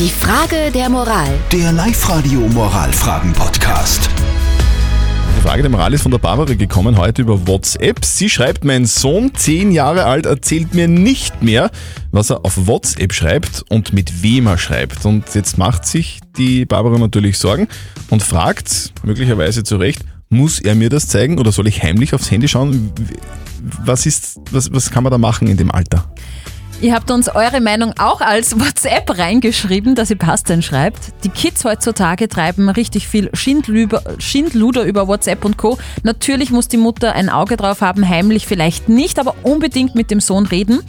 Die Frage der Moral. Der Live-Radio Moralfragen-Podcast. Die Frage der Moral ist von der Barbara gekommen, heute über WhatsApp. Sie schreibt, mein Sohn, 10 Jahre alt, erzählt mir nicht mehr, was er auf WhatsApp schreibt und mit wem er schreibt. Und jetzt macht sich die Barbara natürlich Sorgen und fragt, möglicherweise zu Recht, muss er mir das zeigen oder soll ich heimlich aufs Handy schauen? Was, ist, was, was kann man da machen in dem Alter? Ihr habt uns eure Meinung auch als WhatsApp reingeschrieben, dass ihr Pasteln schreibt. Die Kids heutzutage treiben richtig viel Schindluder, Schindluder über WhatsApp und Co. Natürlich muss die Mutter ein Auge drauf haben, heimlich vielleicht nicht, aber unbedingt mit dem Sohn reden.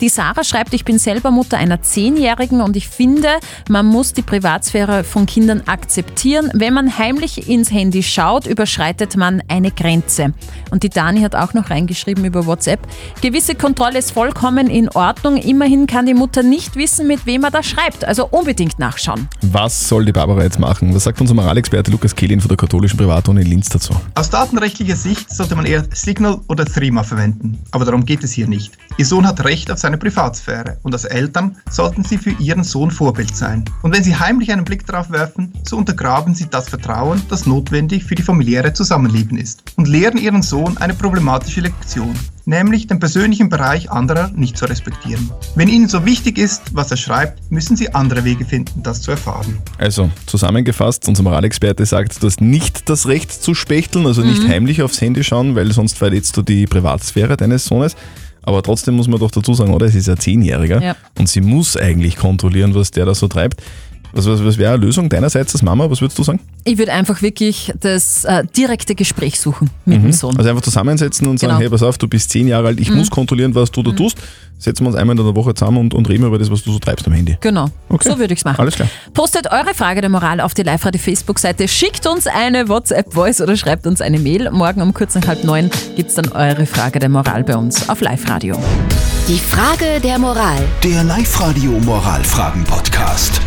Die Sarah schreibt, ich bin selber Mutter einer Zehnjährigen und ich finde, man muss die Privatsphäre von Kindern akzeptieren. Wenn man heimlich ins Handy schaut, überschreitet man eine Grenze. Und die Dani hat auch noch reingeschrieben über WhatsApp. Gewisse Kontrolle ist vollkommen in Ordnung. Immerhin kann die Mutter nicht wissen, mit wem er da schreibt. Also unbedingt nachschauen. Was soll die Barbara jetzt machen? Was sagt unser Moralexperte Lukas Kehlin von der katholischen Privatuni in Linz dazu? Aus datenrechtlicher Sicht sollte man eher Signal oder Threema verwenden. Aber darum geht es hier nicht. Ihr Sohn hat Recht auf seine Privatsphäre und als Eltern sollten Sie für Ihren Sohn Vorbild sein. Und wenn Sie heimlich einen Blick darauf werfen, so untergraben Sie das Vertrauen, das notwendig für die familiäre Zusammenleben ist und lehren Ihren Sohn eine problematische Lektion nämlich den persönlichen Bereich anderer nicht zu respektieren. Wenn Ihnen so wichtig ist, was er schreibt, müssen Sie andere Wege finden, das zu erfahren. Also zusammengefasst, unser Moralexperte sagt, du hast nicht das Recht zu spechteln, also nicht heimlich aufs Handy schauen, weil sonst verletzt du die Privatsphäre deines Sohnes. Aber trotzdem muss man doch dazu sagen, oder? Es ist ja Zehnjähriger Ja. und sie muss eigentlich kontrollieren, was der da so treibt. Was, was, was wäre eine Lösung deinerseits als Mama? Was würdest du sagen? Ich würde einfach wirklich das äh, direkte Gespräch suchen mit dem Sohn. Also einfach zusammensetzen und sagen, Genau. hey, pass auf, du bist zehn Jahre alt, ich muss kontrollieren, was du da tust. Setzen wir uns einmal in der Woche zusammen und, und reden über das, was du so treibst am Handy. Genau, Okay. so würde ich es machen. Alles klar. Postet eure Frage der Moral auf die Live-Radio Facebook-Seite, schickt uns eine WhatsApp-Voice oder schreibt uns eine Mail. Morgen um kurz nach halb neun gibt es dann eure Frage der Moral bei uns auf Live-Radio. Die Frage der Moral. Der Live-Radio Moralfragen-Podcast.